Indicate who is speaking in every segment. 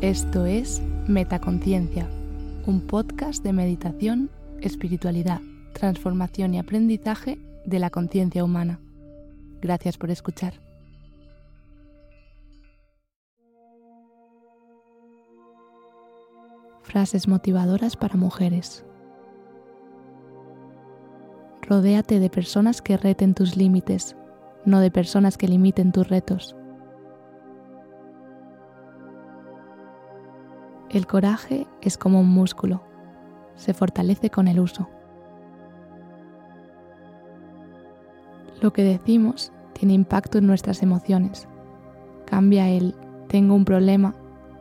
Speaker 1: Esto es Metaconciencia, un podcast de meditación, espiritualidad, transformación y aprendizaje de la conciencia humana. Gracias por escuchar. Frases motivadoras para mujeres. Rodéate de personas que reten tus límites, no de personas que limiten tus retos. El coraje es como un músculo, se fortalece con el uso. Lo que decimos tiene impacto en nuestras emociones. Cambia el tengo un problema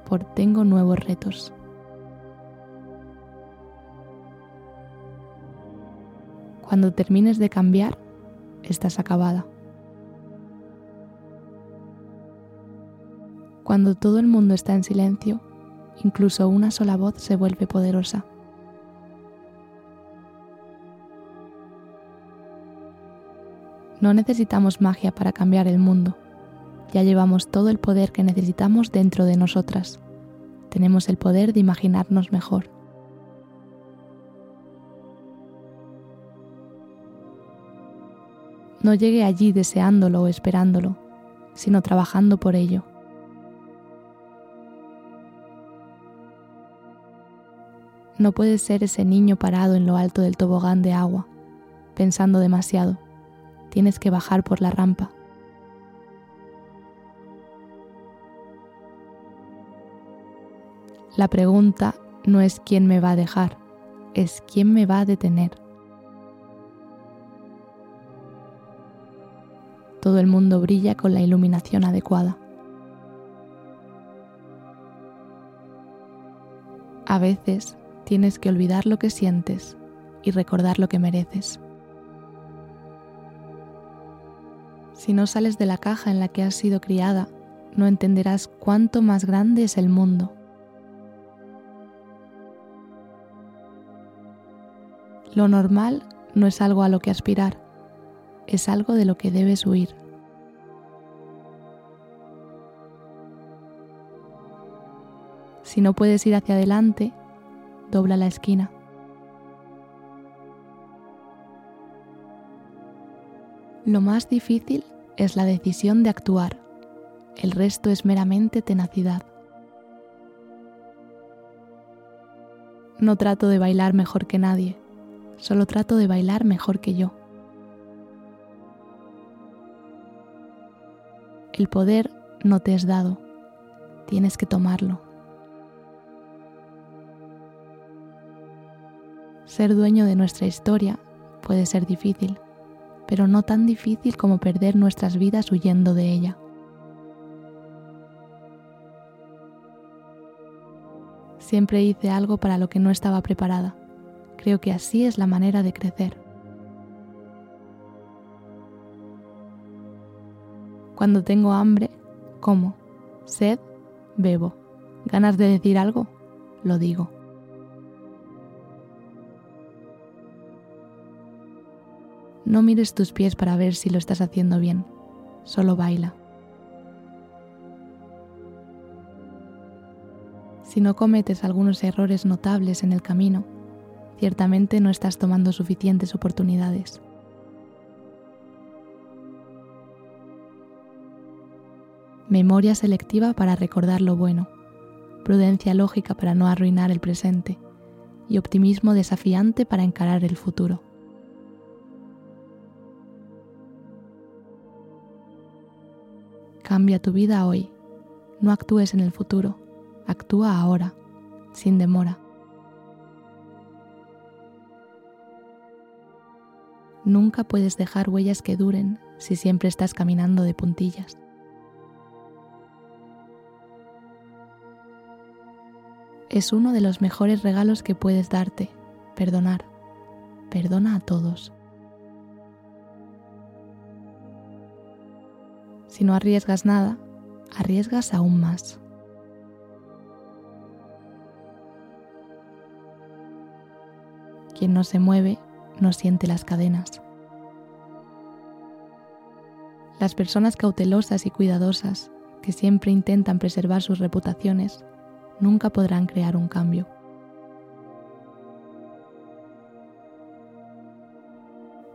Speaker 1: por tengo nuevos retos. Cuando termines de cambiar, estás acabada. Cuando todo el mundo está en silencio, incluso una sola voz se vuelve poderosa. No necesitamos magia para cambiar el mundo. Ya llevamos todo el poder que necesitamos dentro de nosotras. Tenemos el poder de imaginarnos mejor. No llegue allí deseándolo o esperándolo, sino trabajando por ello. No puedes ser ese niño parado en lo alto del tobogán de agua, pensando demasiado. Tienes que bajar por la rampa. La pregunta no es quién me va a dejar, es quién me va a detener. todo el mundo brilla con la iluminación adecuada. A veces tienes que olvidar lo que sientes y recordar lo que mereces. Si no sales de la caja en la que has sido criada, no entenderás cuánto más grande es el mundo. Lo normal no es algo a lo que aspirar, es algo de lo que debes huir. Si no puedes ir hacia adelante, dobla la esquina. Lo más difícil es la decisión de actuar. El resto es meramente tenacidad. No trato de bailar mejor que nadie, solo trato de bailar mejor que yo. El poder no te es dado, tienes que tomarlo. Ser dueño de nuestra historia puede ser difícil, pero no tan difícil como perder nuestras vidas huyendo de ella. Siempre hice algo para lo que no estaba preparada. Creo que así es la manera de crecer. Cuando tengo hambre, como. Sed, bebo. ¿Ganas de decir algo? Lo digo. No mires tus pies para ver si lo estás haciendo bien, solo baila. Si no cometes algunos errores notables en el camino, ciertamente no estás tomando suficientes oportunidades. memoria selectiva para recordar lo bueno, prudencia lógica para no arruinar el presente y optimismo desafiante para encarar el futuro. Cambia tu vida hoy, no actúes en el futuro, actúa ahora, sin demora. Nunca puedes dejar huellas que duren si siempre estás caminando de puntillas. es uno de los mejores regalos que puedes darte, perdonar. Perdona a todos. Si no arriesgas nada, arriesgas aún más. Quien no se mueve no siente las cadenas. Las personas cautelosas y cuidadosas que siempre intentan preservar sus reputaciones nunca podrán crear un cambio.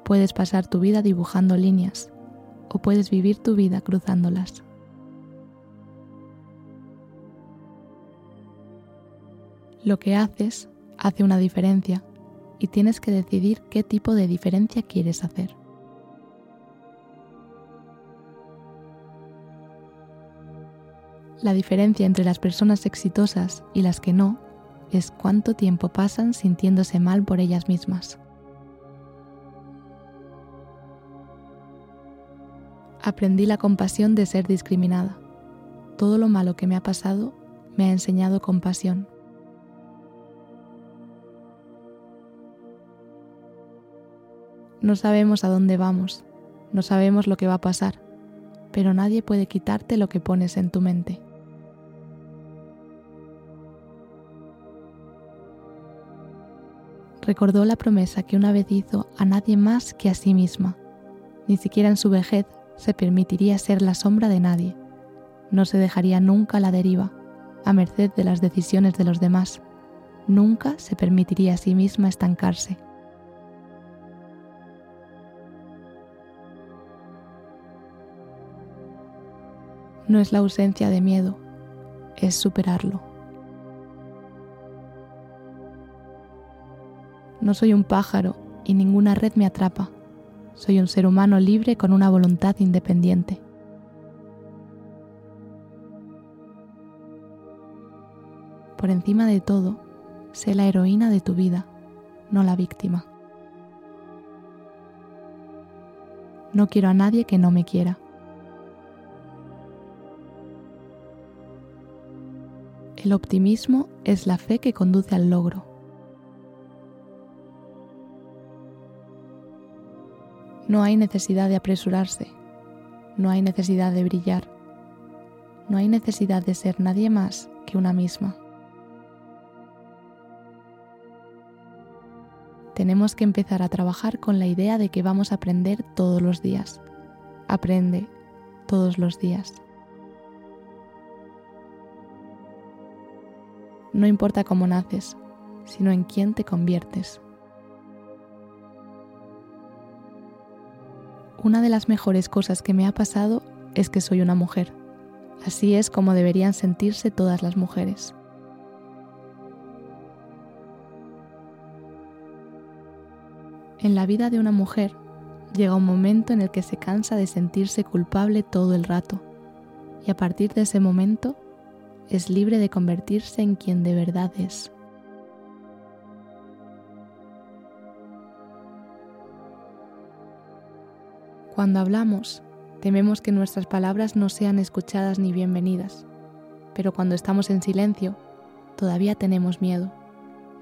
Speaker 1: Puedes pasar tu vida dibujando líneas o puedes vivir tu vida cruzándolas. Lo que haces hace una diferencia y tienes que decidir qué tipo de diferencia quieres hacer. La diferencia entre las personas exitosas y las que no es cuánto tiempo pasan sintiéndose mal por ellas mismas. Aprendí la compasión de ser discriminada. Todo lo malo que me ha pasado me ha enseñado compasión. No sabemos a dónde vamos, no sabemos lo que va a pasar, pero nadie puede quitarte lo que pones en tu mente. Recordó la promesa que una vez hizo a nadie más que a sí misma. Ni siquiera en su vejez se permitiría ser la sombra de nadie. No se dejaría nunca la deriva, a merced de las decisiones de los demás. Nunca se permitiría a sí misma estancarse. no es la ausencia de miedo, es superarlo. No soy un pájaro y ninguna red me atrapa. Soy un ser humano libre con una voluntad independiente. Por encima de todo, sé la heroína de tu vida, no la víctima. No quiero a nadie que no me quiera. El optimismo es la fe que conduce al logro. No hay necesidad de apresurarse, no hay necesidad de brillar, no hay necesidad de ser nadie más que una misma. Tenemos que empezar a trabajar con la idea de que vamos a aprender todos los días. Aprende todos los días. No importa cómo naces, sino en quién te conviertes. Una de las mejores cosas que me ha pasado es que soy una mujer. Así es como deberían sentirse todas las mujeres. En la vida de una mujer llega un momento en el que se cansa de sentirse culpable todo el rato y a partir de ese momento es libre de convertirse en quien de verdad es. Cuando hablamos, tememos que nuestras palabras no sean escuchadas ni bienvenidas, pero cuando estamos en silencio, todavía tenemos miedo.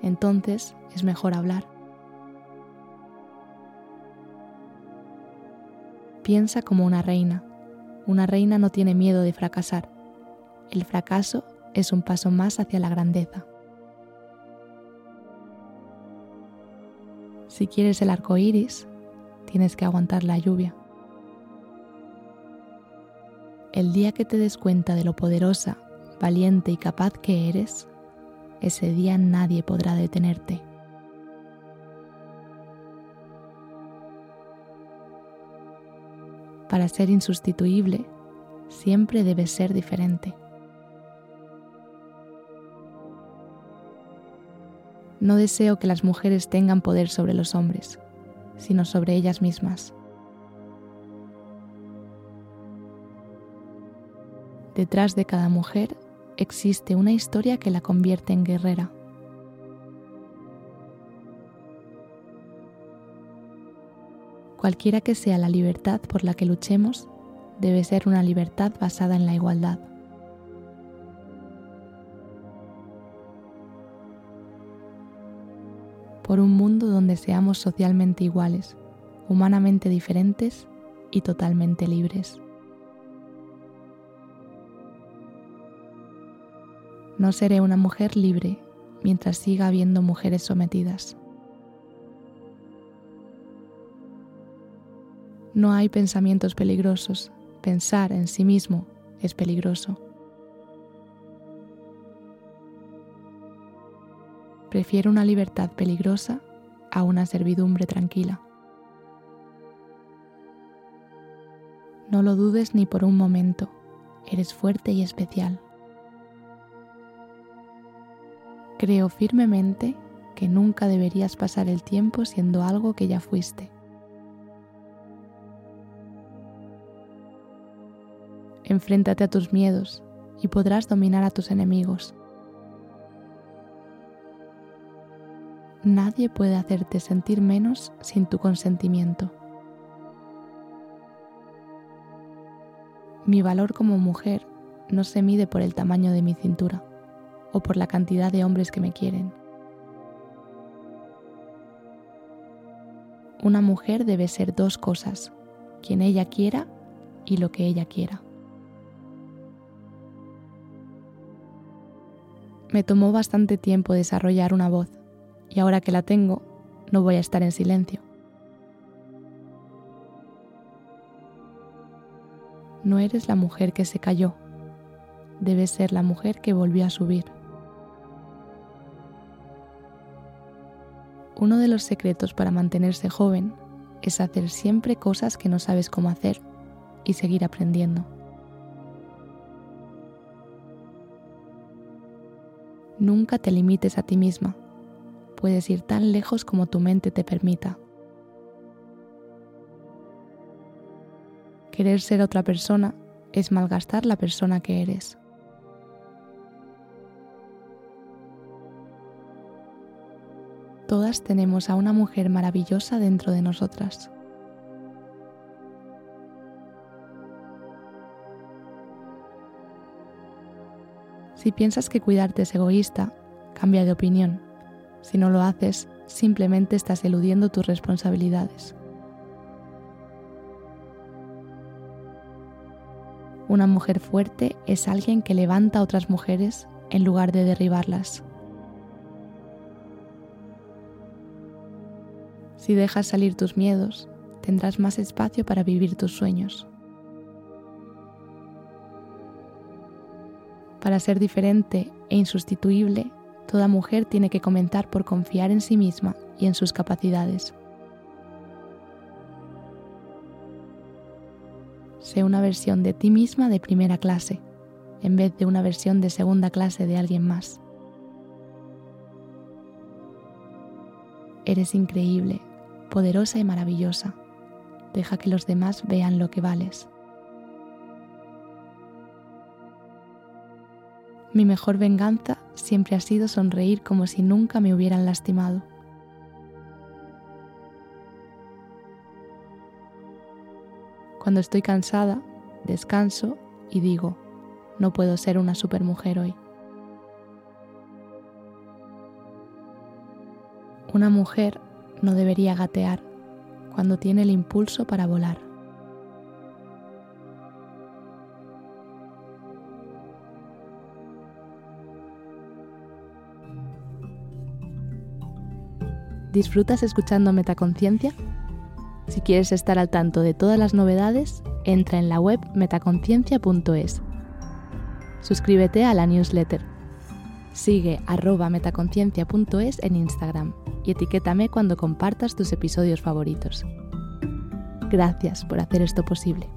Speaker 1: Entonces es mejor hablar. Piensa como una reina. Una reina no tiene miedo de fracasar el fracaso es un paso más hacia la grandeza. Si quieres el arco iris, tienes que aguantar la lluvia. El día que te des cuenta de lo poderosa, valiente y capaz que eres, ese día nadie podrá detenerte. Para ser insustituible, siempre debes ser diferente. No deseo que las mujeres tengan poder sobre los hombres, sino sobre ellas mismas. Detrás de cada mujer existe una historia que la convierte en guerrera. Cualquiera que sea la libertad por la que luchemos, debe ser una libertad basada en la igualdad. por un mundo donde seamos socialmente iguales, humanamente diferentes y totalmente libres. No seré una mujer libre mientras siga habiendo mujeres sometidas. No hay pensamientos peligrosos. Pensar en sí mismo es peligroso. Prefiero una libertad peligrosa a una servidumbre tranquila. No lo dudes ni por un momento, eres fuerte y especial. Creo firmemente que nunca deberías pasar el tiempo siendo algo que ya fuiste. Enfréntate a tus miedos y podrás dominar a tus enemigos. Nadie puede hacerte sentir menos sin tu consentimiento. Mi valor como mujer no se mide por el tamaño de mi cintura o por la cantidad de hombres que me quieren. Una mujer debe ser dos cosas, quien ella quiera y lo que ella quiera. Me tomó bastante tiempo desarrollar una voz y ahora que la tengo, no voy a estar en silencio. No eres la mujer que se cayó, debes ser la mujer que volvió a subir. Uno de los secretos para mantenerse joven es hacer siempre cosas que no sabes cómo hacer y seguir aprendiendo. Nunca te limites a ti misma puedes ir tan lejos como tu mente te permita. Querer ser otra persona es malgastar la persona que eres. Todas tenemos a una mujer maravillosa dentro de nosotras. Si piensas que cuidarte es egoísta, cambia de opinión. Si no lo haces, simplemente estás eludiendo tus responsabilidades. Una mujer fuerte es alguien que levanta a otras mujeres en lugar de derribarlas. Si dejas salir tus miedos, tendrás más espacio para vivir tus sueños. Para ser diferente e insustituible, Toda mujer tiene que comenzar por confiar en sí misma y en sus capacidades. Sé una versión de ti misma de primera clase, en vez de una versión de segunda clase de alguien más. Eres increíble, poderosa y maravillosa. Deja que los demás vean lo que vales. Mi mejor venganza siempre ha sido sonreír como si nunca me hubieran lastimado. Cuando estoy cansada, descanso y digo, no puedo ser una supermujer hoy. Una mujer no debería gatear cuando tiene el impulso para volar. ¿Disfrutas escuchando Metaconciencia? Si quieres estar al tanto de todas las novedades, entra en la web metaconciencia.es. Suscríbete a la newsletter. Sigue arroba metaconciencia.es en Instagram y etiquétame cuando compartas tus episodios favoritos. Gracias por hacer esto posible.